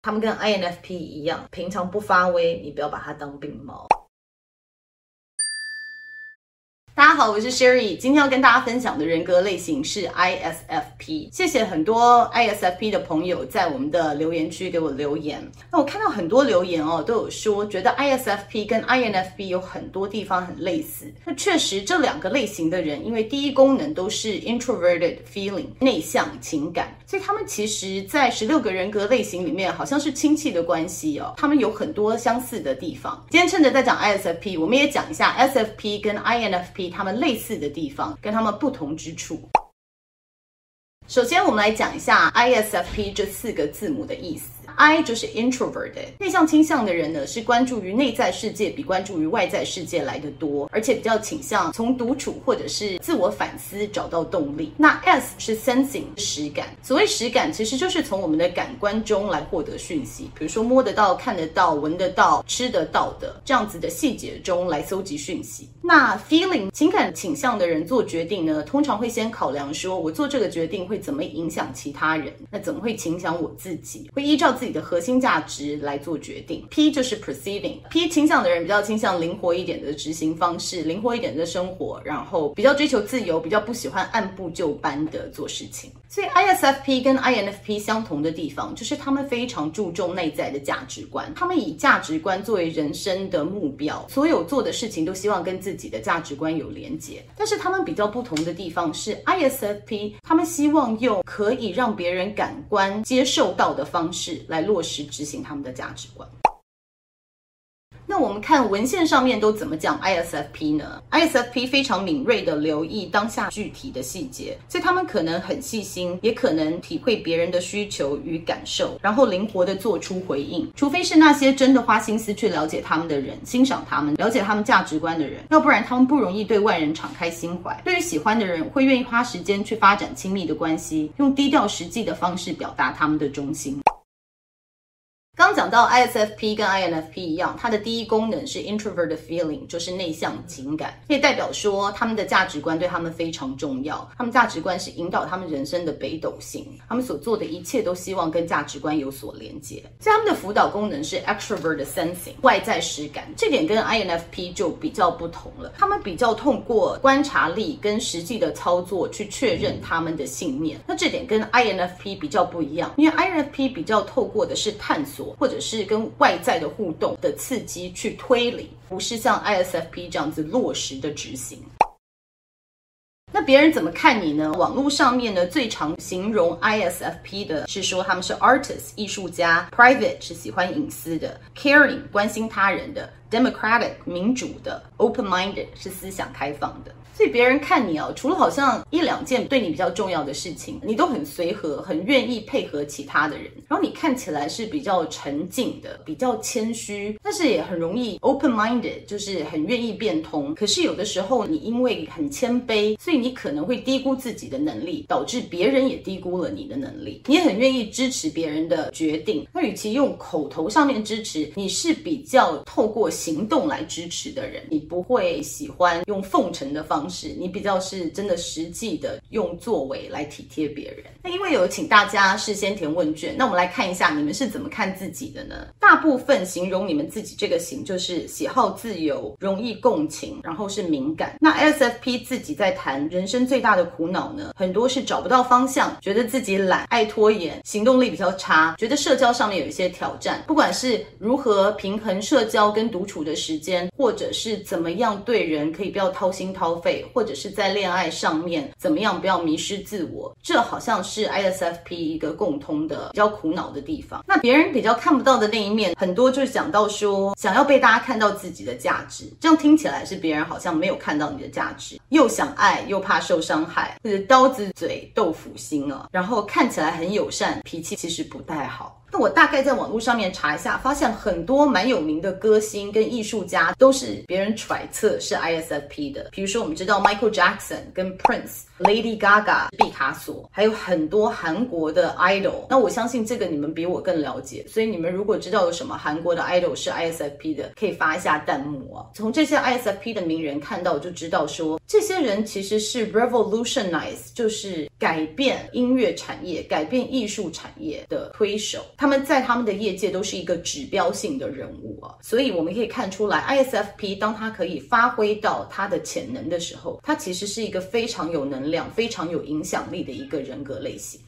他们跟 INFP 一样，平常不发威，你不要把它当病猫。大家好，我是 Sherry，今天要跟大家分享的人格类型是 ISFP。谢谢很多 ISFP 的朋友在我们的留言区给我留言。那我看到很多留言哦，都有说觉得 ISFP 跟 INFP 有很多地方很类似。那确实，这两个类型的人，因为第一功能都是 introverted feeling 内向情感，所以他们其实在十六个人格类型里面好像是亲戚的关系哦。他们有很多相似的地方。今天趁着在讲 ISFP，我们也讲一下 SFP 跟 INFP。他们类似的地方，跟他们不同之处。首先，我们来讲一下 ISFP 这四个字母的意思。I 就是 introverted，内向倾向的人呢，是关注于内在世界比关注于外在世界来得多，而且比较倾向从独处或者是自我反思找到动力。那 S 是 sensing，实感。所谓实感，其实就是从我们的感官中来获得讯息，比如说摸得到、看得到、闻得到、吃得到的这样子的细节中来搜集讯息。那 feeling 情感倾向的人做决定呢，通常会先考量说，我做这个决定会怎么影响其他人，那怎么会影响我自己？会依照自己。你的核心价值来做决定。P 就是 perceiving，P 倾向的人比较倾向灵活一点的执行方式，灵活一点的生活，然后比较追求自由，比较不喜欢按部就班的做事情。所以 ISFP 跟 INFP 相同的地方，就是他们非常注重内在的价值观，他们以价值观作为人生的目标，所有做的事情都希望跟自己的价值观有连结。但是他们比较不同的地方是 ISFP，他们希望用可以让别人感官接受到的方式来。来落实执行他们的价值观。我们看文献上面都怎么讲 ISFP 呢？ISFP 非常敏锐地留意当下具体的细节，所以他们可能很细心，也可能体会别人的需求与感受，然后灵活地做出回应。除非是那些真的花心思去了解他们的人，欣赏他们，了解他们价值观的人，要不然他们不容易对外人敞开心怀。对于喜欢的人，会愿意花时间去发展亲密的关系，用低调实际的方式表达他们的忠心。刚讲到 ISFP 跟 INFP 一样，它的第一功能是 Introvert feeling，就是内向情感，可以代表说他们的价值观对他们非常重要。他们价值观是引导他们人生的北斗星，他们所做的一切都希望跟价值观有所连接。所以他们的辅导功能是 Extrovert sensing，外在实感，这点跟 INFP 就比较不同了。他们比较通过观察力跟实际的操作去确认他们的信念。那这点跟 INFP 比较不一样，因为 INFP 比较透过的是探索。或者是跟外在的互动的刺激去推理，不是像 ISFP 这样子落实的执行。那别人怎么看你呢？网络上面呢，最常形容 ISFP 的是说他们是 artist 艺术家，private 是喜欢隐私的，caring 关心他人的，democratic 民主的，open-minded 是思想开放的。所以别人看你哦，除了好像一两件对你比较重要的事情，你都很随和，很愿意配合其他的人。然后你看起来是比较沉静的，比较谦虚，但是也很容易 open-minded，就是很愿意变通。可是有的时候你因为很谦卑，所以你可能会低估自己的能力，导致别人也低估了你的能力。你也很愿意支持别人的决定，那与其用口头上面支持，你是比较透过行动来支持的人。你不会喜欢用奉承的方是你比较是真的实际的用作为来体贴别人。那因为有请大家事先填问卷，那我们来看一下你们是怎么看自己的呢？大部分形容你们自己这个型就是喜好自由、容易共情，然后是敏感。那 SFP 自己在谈人生最大的苦恼呢，很多是找不到方向，觉得自己懒、爱拖延、行动力比较差，觉得社交上面有一些挑战。不管是如何平衡社交跟独处的时间，或者是怎么样对人可以不要掏心掏肺。或者是在恋爱上面怎么样不要迷失自我，这好像是 ISFP 一个共通的比较苦恼的地方。那别人比较看不到的那一面，很多就是讲到说想要被大家看到自己的价值，这样听起来是别人好像没有看到你的价值，又想爱又怕受伤害，或者刀子嘴豆腐心啊，然后看起来很友善，脾气其实不太好。那我大概在网络上面查一下，发现很多蛮有名的歌星跟艺术家都是别人揣测是 ISFP 的。比如说，我们知道 Michael Jackson 跟 Prince、Lady Gaga、毕卡索，还有很多韩国的 idol。那我相信这个你们比我更了解，所以你们如果知道有什么韩国的 idol 是 ISFP 的，可以发一下弹幕啊。从这些 ISFP 的名人看到就知道说，这些人其实是 revolutionize，就是改变音乐产业、改变艺术产业的推手，他们在他们的业界都是一个指标性的人物啊。所以我们可以看出来，ISFP 当他可以发挥到他的潜能的时候，他其实是一个非常有能量、非常有影响力的一个人格类型。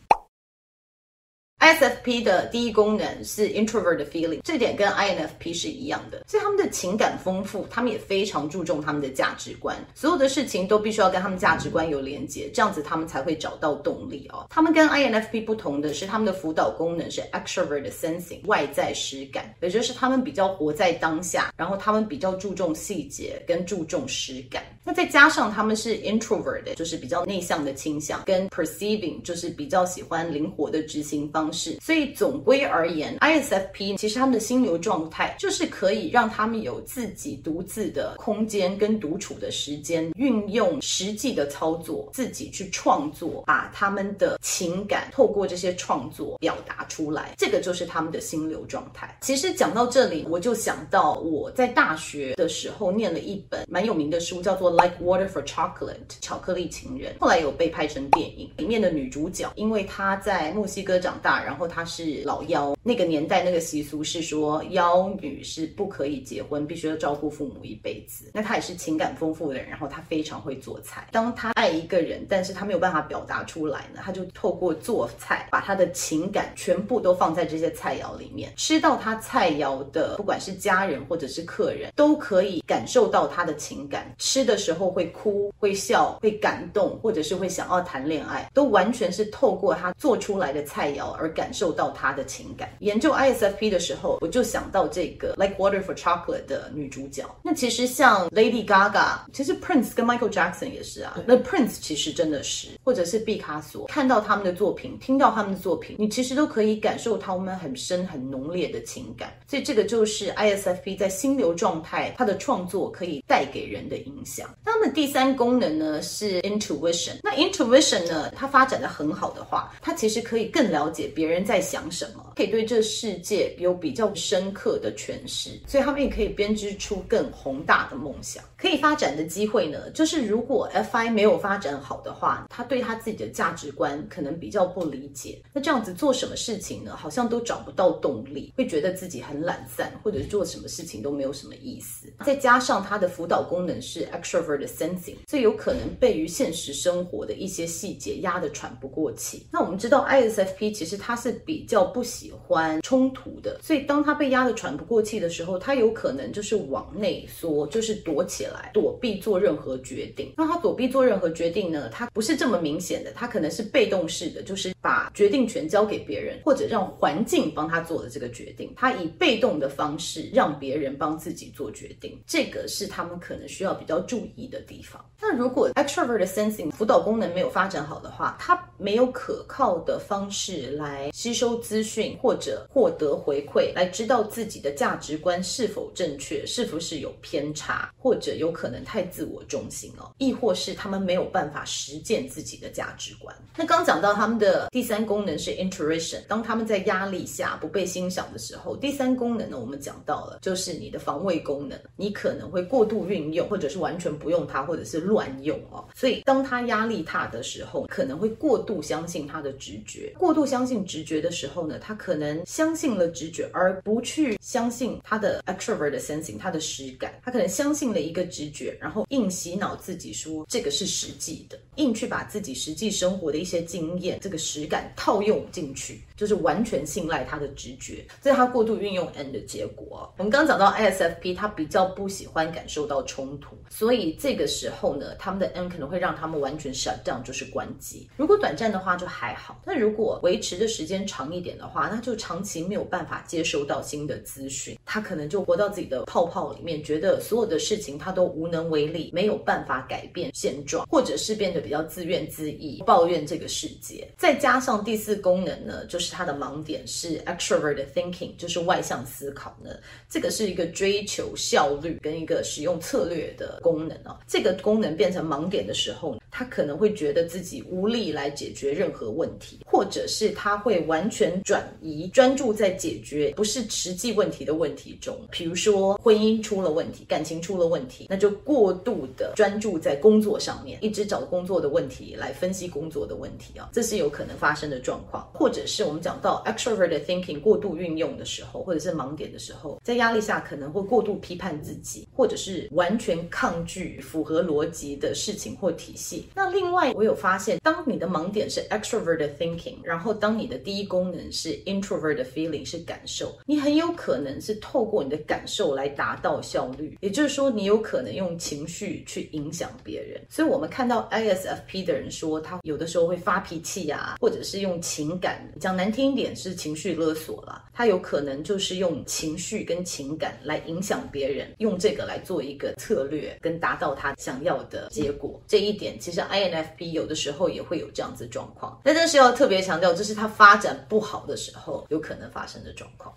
ISFP 的第一功能是 introvert 的 feeling，这点跟 INFP 是一样的，所以他们的情感丰富，他们也非常注重他们的价值观，所有的事情都必须要跟他们价值观有连接，这样子他们才会找到动力哦。他们跟 INFP 不同的是，他们的辅导功能是 extrovert 的 sensing，外在实感，也就是他们比较活在当下，然后他们比较注重细节跟注重实感。那再加上他们是 introvert，就是比较内向的倾向，跟 perceiving 就是比较喜欢灵活的执行方式。所以总归而言，ISFP 其实他们的心流状态就是可以让他们有自己独自的空间跟独处的时间，运用实际的操作，自己去创作，把他们的情感透过这些创作表达出来。这个就是他们的心流状态。其实讲到这里，我就想到我在大学的时候念了一本蛮有名的书，叫做。Like Water for Chocolate，巧克力情人，后来有被拍成电影。里面的女主角，因为她在墨西哥长大，然后她是老幺。那个年代那个习俗是说，幺女是不可以结婚，必须要照顾父母一辈子。那她也是情感丰富的人，然后她非常会做菜。当她爱一个人，但是她没有办法表达出来呢，她就透过做菜，把她的情感全部都放在这些菜肴里面。吃到她菜肴的，不管是家人或者是客人，都可以感受到她的情感。吃的时候会哭、会笑、会感动，或者是会想要谈恋爱，都完全是透过他做出来的菜肴而感受到他的情感。研究 ISFP 的时候，我就想到这个 Like Water for Chocolate 的女主角。那其实像 Lady Gaga，其实 Prince 跟 Michael Jackson 也是啊。那 Prince 其实真的是，或者是毕卡索，看到他们的作品，听到他们的作品，你其实都可以感受他们很深、很浓烈的情感。所以这个就是 ISFP 在心流状态，他的创作可以带给人的影响。那么第三功能呢是 Intuition。那 Intuition 呢，它发展的很好的话，它其实可以更了解别人在想什么，可以对这世界有比较深刻的诠释，所以他们也可以编织出更宏大的梦想。可以发展的机会呢，就是如果 FI 没有发展好的话，他对他自己的价值观可能比较不理解，那这样子做什么事情呢，好像都找不到动力，会觉得自己很懒散，或者做什么事情都没有什么意思。再加上他的辅导功能是 extrovert sensing，所以有可能被于现实生活的一些细节压得喘不过气。那我们知道 ISFP 其实他是比较不喜欢冲突的，所以当他被压得喘不过气的时候，他有可能就是往内缩，就是躲起来。来躲避做任何决定，那他躲避做任何决定呢？他不是这么明显的，他可能是被动式的，就是把决定权交给别人，或者让环境帮他做的这个决定。他以被动的方式让别人帮自己做决定，这个是他们可能需要比较注意的地方。那如果 extrovert sensing 辅导功能没有发展好的话，他没有可靠的方式来吸收资讯或者获得回馈，来知道自己的价值观是否正确，是不是有偏差，或者。有可能太自我中心哦，亦或是他们没有办法实践自己的价值观。那刚讲到他们的第三功能是 intuition，当他们在压力下不被欣赏的时候，第三功能呢，我们讲到了就是你的防卫功能，你可能会过度运用，或者是完全不用它，或者是乱用哦。所以当他压力大的时候，可能会过度相信他的直觉。过度相信直觉的时候呢，他可能相信了直觉，而不去相信他的 extrovert sensing，他的实感。他可能相信了一个。直觉，然后硬洗脑自己说这个是实际的，硬去把自己实际生活的一些经验、这个实感套用进去，就是完全信赖他的直觉，这是他过度运用 N 的结果。我们刚讲到 ISFP，他比较不喜欢感受到冲突，所以这个时候呢，他们的 N 可能会让他们完全 shut down，就是关机。如果短暂的话就还好，但如果维持的时间长一点的话，那就长期没有办法接收到新的资讯，他可能就活到自己的泡泡里面，觉得所有的事情他都。都无能为力，没有办法改变现状，或者是变得比较自怨自艾，抱怨这个世界。再加上第四功能呢，就是它的盲点是 extrovert thinking，就是外向思考呢。这个是一个追求效率跟一个使用策略的功能啊。这个功能变成盲点的时候，他可能会觉得自己无力来解决任何问题，或者是他会完全转移专注在解决不是实际问题的问题中，比如说婚姻出了问题，感情出了问题。那就过度的专注在工作上面，一直找工作。作的问题来分析工作的问题啊，这是有可能发生的状况。或者是我们讲到 extroverted thinking 过度运用的时候，或者是盲点的时候，在压力下可能会过度批判自己，或者是完全抗拒符合逻辑的事情或体系。那另外，我有发现，当你的盲点是 extroverted thinking，然后当你的第一功能是 introverted feeling 是感受，你很有可能是透过你的感受来达到效率，也就是说，你有可能用情绪去影响别人。所以，我们看到 i ISFP 的人说，他有的时候会发脾气呀，或者是用情感，讲难听一点是情绪勒索啦。他有可能就是用情绪跟情感来影响别人，用这个来做一个策略，跟达到他想要的结果。这一点其实 INFP 有的时候也会有这样子状况，但这是要特别强调，这是他发展不好的时候有可能发生的状况。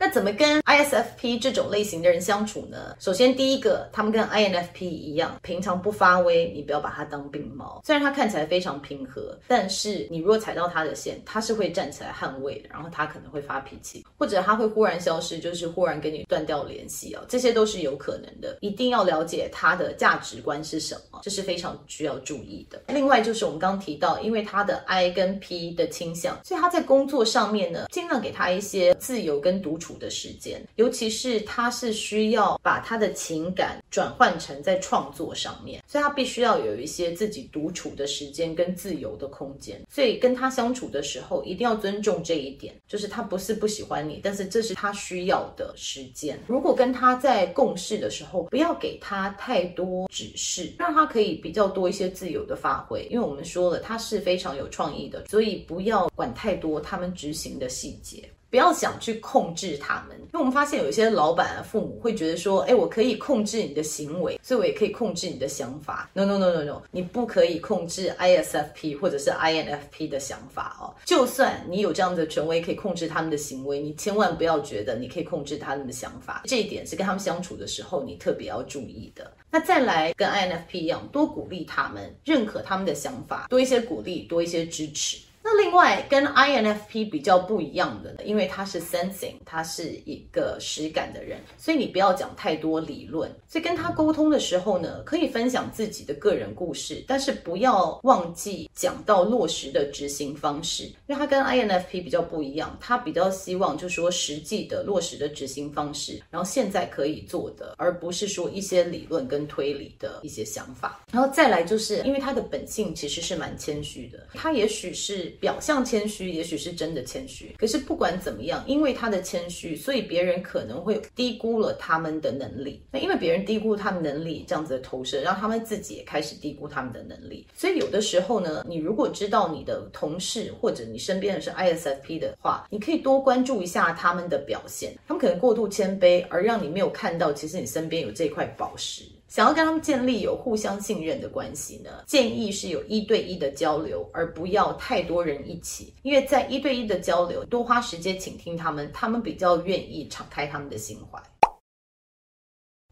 那怎么跟 ISFP 这种类型的人相处呢？首先，第一个，他们跟 INFP 一样，平常不发威，你不要把他当病猫。虽然他看起来非常平和，但是你如果踩到他的线，他是会站起来捍卫的。然后他可能会发脾气，或者他会忽然消失，就是忽然跟你断掉联系啊，这些都是有可能的。一定要了解他的价值观是什么，这是非常需要注意的。另外就是我们刚刚提到，因为他的 I 跟 P 的倾向，所以他在工作上面呢，尽量给他一些自由跟独处。处的时间，尤其是他是需要把他的情感转换成在创作上面，所以他必须要有一些自己独处的时间跟自由的空间。所以跟他相处的时候，一定要尊重这一点，就是他不是不喜欢你，但是这是他需要的时间。如果跟他在共事的时候，不要给他太多指示，让他可以比较多一些自由的发挥。因为我们说了，他是非常有创意的，所以不要管太多他们执行的细节。不要想去控制他们，因为我们发现有一些老板啊、父母会觉得说，哎，我可以控制你的行为，所以我也可以控制你的想法。No no no no no，你不可以控制 ISFP 或者是 INFP 的想法哦。就算你有这样的权威可以控制他们的行为，你千万不要觉得你可以控制他们的想法。这一点是跟他们相处的时候你特别要注意的。那再来跟 INFP 一样，多鼓励他们，认可他们的想法，多一些鼓励，多一些支持。那另外跟 INFP 比较不一样的呢，因为他是 sensing，他是一个实感的人，所以你不要讲太多理论。所以跟他沟通的时候呢，可以分享自己的个人故事，但是不要忘记讲到落实的执行方式。因为他跟 INFP 比较不一样，他比较希望就是说实际的落实的执行方式，然后现在可以做的，而不是说一些理论跟推理的一些想法。然后再来就是因为他的本性其实是蛮谦虚的，他也许是。表象谦虚，也许是真的谦虚。可是不管怎么样，因为他的谦虚，所以别人可能会低估了他们的能力。那因为别人低估他们能力，这样子的投射，让他们自己也开始低估他们的能力。所以有的时候呢，你如果知道你的同事或者你身边的是 ISFP 的话，你可以多关注一下他们的表现。他们可能过度谦卑，而让你没有看到，其实你身边有这块宝石。想要跟他们建立有互相信任的关系呢，建议是有一对一的交流，而不要太多人一起。因为在一对一的交流，多花时间倾听他们，他们比较愿意敞开他们的心怀。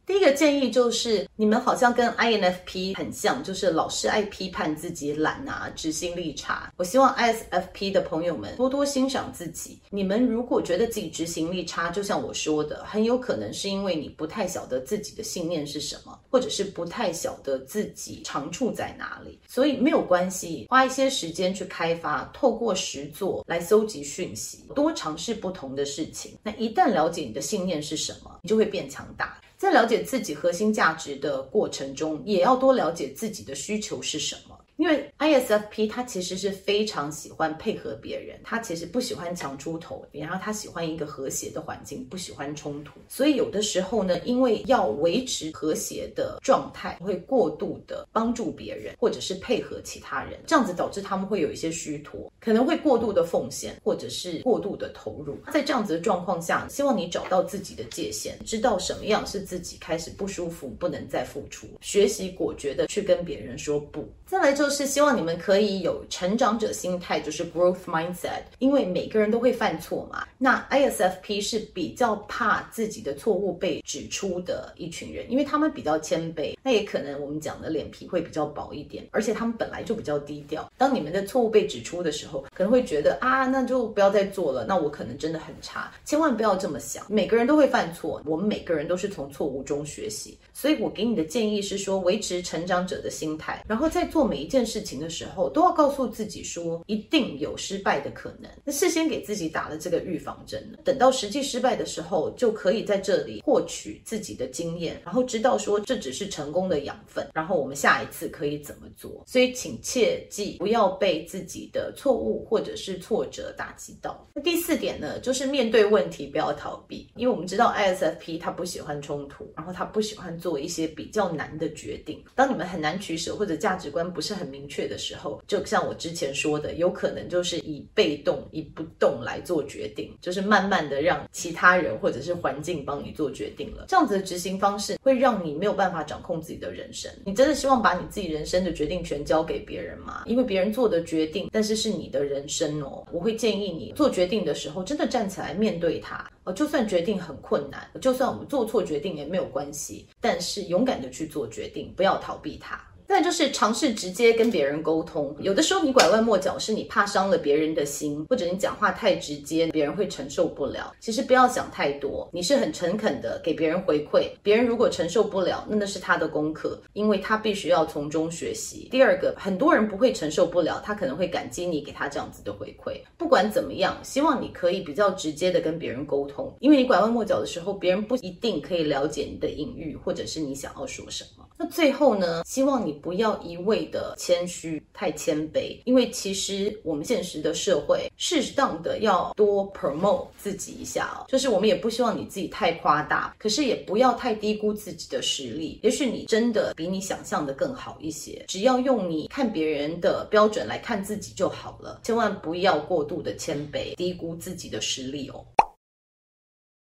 第一个建议就是，你们好像跟 INFP 很像，就是老是爱批判自己懒啊，执行力差。我希望 ISFP 的朋友们多多欣赏自己。你们如果觉得自己执行力差，就像我说的，很有可能是因为你不太晓得自己的信念是什么，或者是不太晓得自己长处在哪里。所以没有关系，花一些时间去开发，透过实作来搜集讯息，多尝试不同的事情。那一旦了解你的信念是什么，你就会变强大。在了解自己核心价值的过程中，也要多了解自己的需求是什么。因为 ISFP 他其实是非常喜欢配合别人，他其实不喜欢强出头，然后他喜欢一个和谐的环境，不喜欢冲突。所以有的时候呢，因为要维持和谐的状态，会过度的帮助别人，或者是配合其他人，这样子导致他们会有一些虚脱，可能会过度的奉献，或者是过度的投入。在这样子的状况下，希望你找到自己的界限，知道什么样是自己开始不舒服，不能再付出，学习果决的去跟别人说不。再来就。就是希望你们可以有成长者心态，就是 growth mindset，因为每个人都会犯错嘛。那 ISFP 是比较怕自己的错误被指出的一群人，因为他们比较谦卑，那也可能我们讲的脸皮会比较薄一点，而且他们本来就比较低调。当你们的错误被指出的时候，可能会觉得啊，那就不要再做了，那我可能真的很差。千万不要这么想，每个人都会犯错，我们每个人都是从错误中学习。所以我给你的建议是说，维持成长者的心态，然后在做每一件件事情的时候，都要告诉自己说，一定有失败的可能。那事先给自己打了这个预防针，等到实际失败的时候，就可以在这里获取自己的经验，然后知道说这只是成功的养分，然后我们下一次可以怎么做。所以请切记，不要被自己的错误或者是挫折打击到。那第四点呢，就是面对问题不要逃避，因为我们知道 ISFP 他不喜欢冲突，然后他不喜欢做一些比较难的决定。当你们很难取舍或者价值观不是很明确的时候，就像我之前说的，有可能就是以被动、以不动来做决定，就是慢慢的让其他人或者是环境帮你做决定了。这样子的执行方式会让你没有办法掌控自己的人生。你真的希望把你自己人生的决定权交给别人吗？因为别人做的决定，但是是你的人生哦。我会建议你做决定的时候，真的站起来面对它。哦，就算决定很困难，就算我们做错决定也没有关系，但是勇敢的去做决定，不要逃避它。再就是尝试直接跟别人沟通，有的时候你拐弯抹角是你怕伤了别人的心，或者你讲话太直接，别人会承受不了。其实不要想太多，你是很诚恳的给别人回馈，别人如果承受不了，那那是他的功课，因为他必须要从中学习。第二个，很多人不会承受不了，他可能会感激你给他这样子的回馈。不管怎么样，希望你可以比较直接的跟别人沟通，因为你拐弯抹角的时候，别人不一定可以了解你的隐喻，或者是你想要说什么。那最后呢，希望你。不要一味的谦虚，太谦卑，因为其实我们现实的社会，适当的要多 promote 自己一下哦。就是我们也不希望你自己太夸大，可是也不要太低估自己的实力。也许你真的比你想象的更好一些，只要用你看别人的标准来看自己就好了，千万不要过度的谦卑，低估自己的实力哦。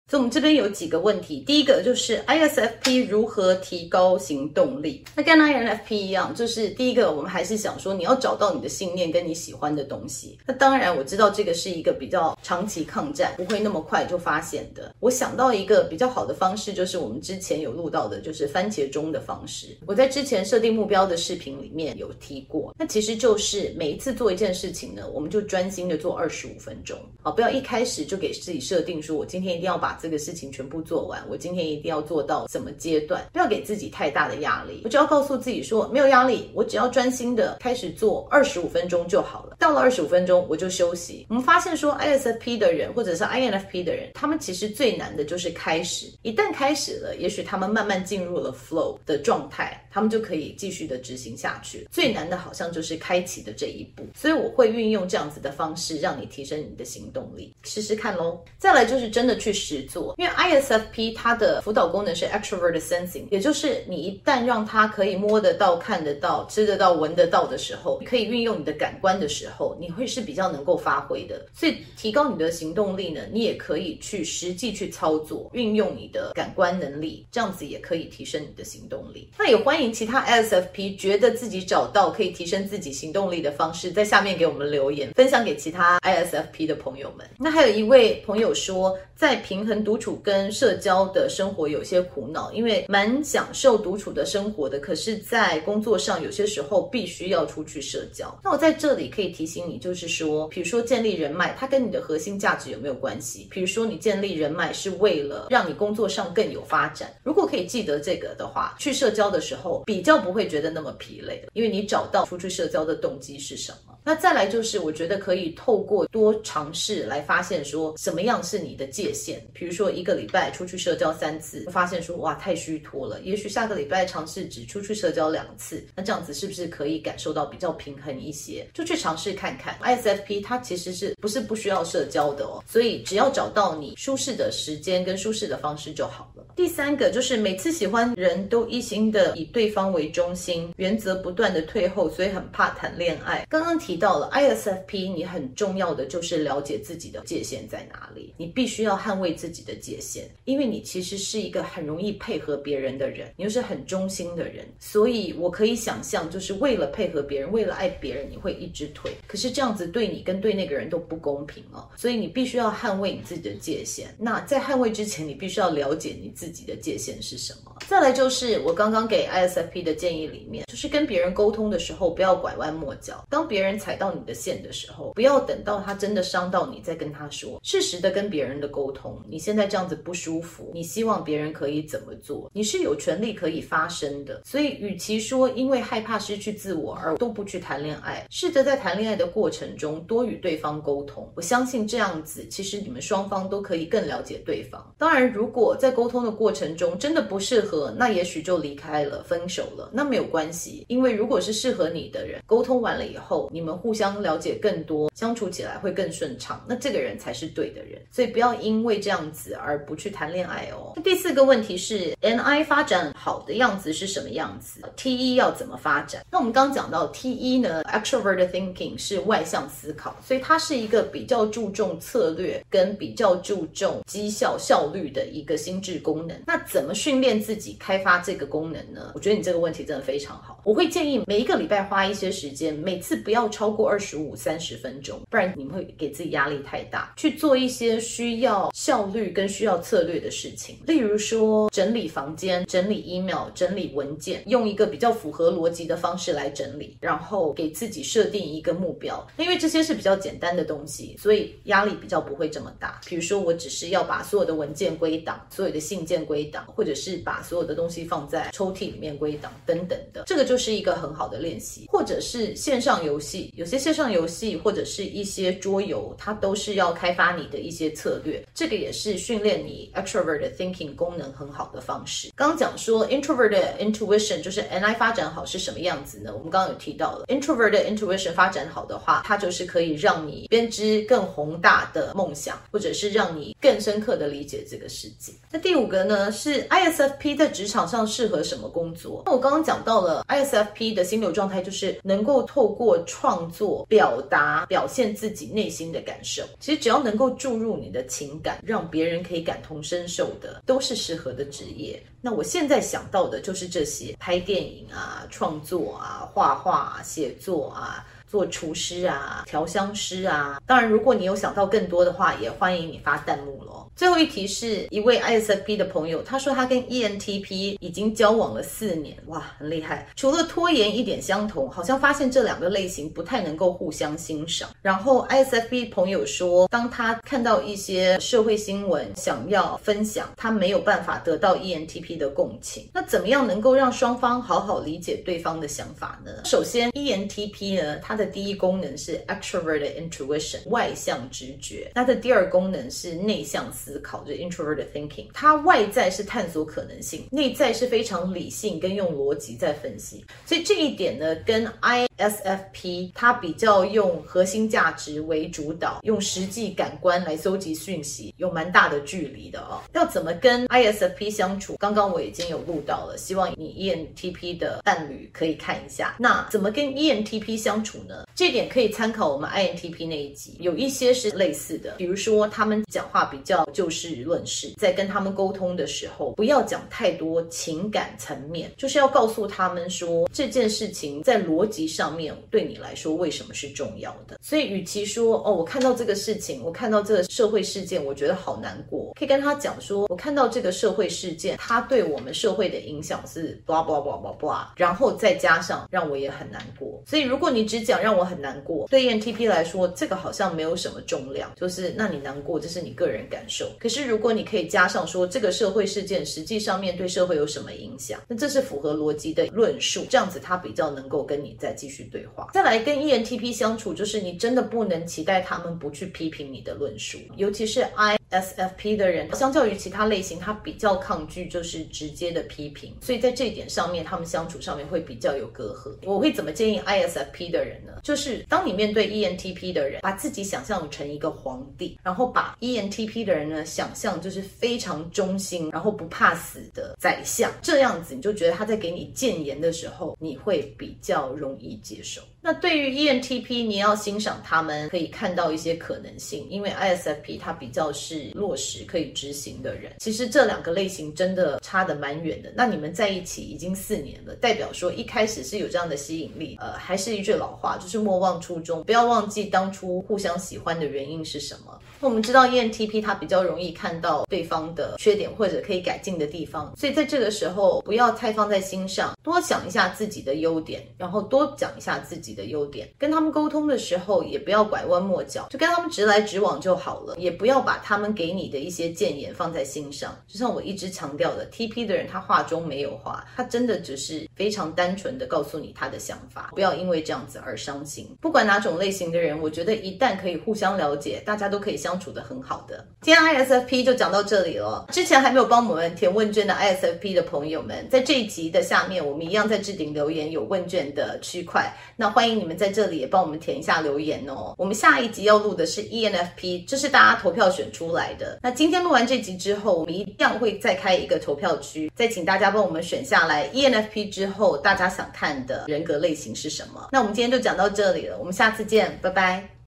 所以，我们这边有几个问题。第一个就是 ISFP 如何提高行动力？那跟 INFP 一样，就是第一个，我们还是想说，你要找到你的信念跟你喜欢的东西。那当然，我知道这个是一个比较长期抗战，不会那么快就发现的。我想到一个比较好的方式，就是我们之前有录到的，就是番茄钟的方式。我在之前设定目标的视频里面有提过。那其实就是每一次做一件事情呢，我们就专心的做二十五分钟。好，不要一开始就给自己设定说，我今天一定要把这个事情全部做完，我今天一定要做到什么阶段？不要给自己太大的压力，我只要告诉自己说，没有压力，我只要专心的开始做二十五分钟就好了。到了二十五分钟我就休息。我们发现说，ISFP 的人或者是 INFP 的人，他们其实最难的就是开始。一旦开始了，也许他们慢慢进入了 flow 的状态，他们就可以继续的执行下去。最难的好像就是开启的这一步，所以我会运用这样子的方式，让你提升你的行动力，试试看喽。再来就是真的去实做，因为 ISFP 它的辅导功能是 extrovert sensing，也就是你一旦让它可以摸得到、看得到、吃得到、闻得到的时候，可以运用你的感官的时候，你会是比较能够发挥的。所以提高你的行动力呢，你也可以去实际去操作，运用你的感官能力，这样子也可以提升你的行动力。那也欢迎其他 ISFP 觉得自己找到可以提升自己行动力的方式，在下面给我们留言，分享给其他 ISFP 的朋友们。那还有一位朋友说，在平衡独处跟社交的生活有些苦恼，因为蛮享受独处的生活的，可是，在工作上有些时候必须要出去社交。那我在这里可以提醒你，就是说，比如说建立人脉，它跟你的核心价值有没有关系？比如说你建立人脉是为了让你工作上更有发展，如果可以记得这个的话，去社交的时候比较不会觉得那么疲累，因为你找到出去社交的动机是什么。那再来就是，我觉得可以透过多尝试来发现说什么样是你的界限。比比如说一个礼拜出去社交三次，发现说哇太虚脱了，也许下个礼拜尝试只出去社交两次，那这样子是不是可以感受到比较平衡一些？就去尝试看看。ISFP 它其实是不是不需要社交的哦？所以只要找到你舒适的时间跟舒适的方式就好了。第三个就是每次喜欢人都一心的以对方为中心，原则不断的退后，所以很怕谈恋爱。刚刚提到了 ISFP，你很重要的就是了解自己的界限在哪里，你必须要要捍卫自己的界限，因为你其实是一个很容易配合别人的人，你又是很忠心的人，所以我可以想象，就是为了配合别人，为了爱别人，你会一直退。可是这样子对你跟对那个人都不公平哦，所以你必须要捍卫你自己的界限。那在捍卫之前，你必须要了解你自己的界限是什么。再来就是我刚刚给 ISFP 的建议里面，就是跟别人沟通的时候不要拐弯抹角，当别人踩到你的线的时候，不要等到他真的伤到你再跟他说，适时的跟别人的沟通。你现在这样子不舒服，你希望别人可以怎么做？你是有权利可以发声的。所以，与其说因为害怕失去自我而都不去谈恋爱，试着在谈恋爱的过程中多与对方沟通。我相信这样子，其实你们双方都可以更了解对方。当然，如果在沟通的过程中真的不适合，那也许就离开了，分手了，那没有关系。因为如果是适合你的人，沟通完了以后，你们互相了解更多，相处起来会更顺畅，那这个人才是对的人。所以不要因为这样子而不去谈恋爱哦。第四个问题是，NI 发展好的样子是什么样子？TE 要怎么发展？那我们刚刚讲到 TE 呢，Extrovert Thinking 是外向思考，所以它是一个比较注重策略跟比较注重绩效效率的一个心智功能。那怎么训练自己开发这个功能呢？我觉得你这个问题真的非常好。我会建议每一个礼拜花一些时间，每次不要超过二十五、三十分钟，不然你们会给自己压力太大。去做一些需要效率跟需要策略的事情，例如说整理房间、整理 email、整理文件，用一个比较符合逻辑的方式来整理，然后给自己设定一个目标。因为这些是比较简单的东西，所以压力比较不会这么大。比如说，我只是要把所有的文件归档，所有的信件归档，或者是把所有的东西放在抽屉里面归档等等的，这个就是一个很好的练习。或者是线上游戏，有些线上游戏或者是一些桌游，它都是要开发你的一些策略，这个也是是训练你 extrovert thinking 功能很好的方式。刚刚讲说 introvert intuition 就是 NI 发展好是什么样子呢？我们刚刚有提到了 introvert intuition 发展好的话，它就是可以让你编织更宏大的梦想，或者是让你更深刻的理解这个世界。那第五个呢，是 ISFP 在职场上适合什么工作？那我刚刚讲到了 ISFP 的心流状态，就是能够透过创作表达、表现自己内心的感受。其实只要能够注入你的情感，让别别人可以感同身受的，都是适合的职业。那我现在想到的就是这些：拍电影啊、创作啊、画画、写作啊。做厨师啊，调香师啊，当然，如果你有想到更多的话，也欢迎你发弹幕喽。最后一题是一位 ISFP 的朋友，他说他跟 ENTP 已经交往了四年，哇，很厉害。除了拖延一点相同，好像发现这两个类型不太能够互相欣赏。然后 ISFP 朋友说，当他看到一些社会新闻想要分享，他没有办法得到 ENTP 的共情。那怎么样能够让双方好好理解对方的想法呢？首先，ENTP 呢，他它的第一功能是 extroverted intuition 外向直觉，它的第二功能是内向思考，就 introverted thinking。它外在是探索可能性，内在是非常理性跟用逻辑在分析。所以这一点呢，跟 ISFP 它比较用核心价值为主导，用实际感官来搜集讯息，有蛮大的距离的哦。要怎么跟 ISFP 相处？刚刚我已经有录到了，希望你 ENTP 的伴侣可以看一下。那怎么跟 ENTP 相处？这点可以参考我们 INTP 那一集，有一些是类似的。比如说，他们讲话比较就事论事，在跟他们沟通的时候，不要讲太多情感层面，就是要告诉他们说这件事情在逻辑上面对你来说为什么是重要的。所以，与其说哦，我看到这个事情，我看到这个社会事件，我觉得好难过，可以跟他讲说，我看到这个社会事件，它对我们社会的影响是 blah blah blah blah blah，然后再加上让我也很难过。所以，如果你只讲让我很难过，对 ENTP 来说，这个好像没有什么重量，就是那你难过，这是你个人感受。可是如果你可以加上说，这个社会事件实际上面对社会有什么影响，那这是符合逻辑的论述，这样子他比较能够跟你再继续对话。再来跟 ENTP 相处，就是你真的不能期待他们不去批评你的论述，尤其是 I SFP 的人，相较于其他类型，他比较抗拒就是直接的批评，所以在这一点上面，他们相处上面会比较有隔阂。我会怎么建议 ISFP 的人呢？就是当你面对 ENTP 的人，把自己想象成一个皇帝，然后把 ENTP 的人呢想象就是非常忠心，然后不怕死的宰相，这样子你就觉得他在给你谏言的时候，你会比较容易接受。那对于 ENTP，你要欣赏他们，可以看到一些可能性，因为 ISFP 它比较是落实可以执行的人。其实这两个类型真的差得蛮远的。那你们在一起已经四年了，代表说一开始是有这样的吸引力。呃，还是一句老话，就是莫忘初衷，不要忘记当初互相喜欢的原因是什么。我们知道 ENTP 它比较容易看到对方的缺点或者可以改进的地方，所以在这个时候不要太放在心上，多想一下自己的优点，然后多讲一下自己的优点，跟他们沟通的时候也不要拐弯抹角，就跟他们直来直往就好了，也不要把他们给你的一些建言放在心上。就像我一直强调的，TP 的人他话中没有话，他真的只是非常单纯的告诉你他的想法，不要因为这样子而伤心。不管哪种类型的人，我觉得一旦可以互相了解，大家都可以相处得很好的。今天 ISFP 就讲到这里了。之前还没有帮我们填问卷的 ISFP 的朋友们，在这一集的下面，我们一样在置顶留言有问卷的区块，那欢迎你们在这里也帮我们填一下留言哦。我们下一集要录的是 ENFP，这是大家投票选出来的。那今天录完这集之后，我们一样会再开一个投票区，再请大家帮我们选下来 ENFP 之后大家想看的人格类型是什么。那我们今天就讲到这里了，我们下次见，拜拜。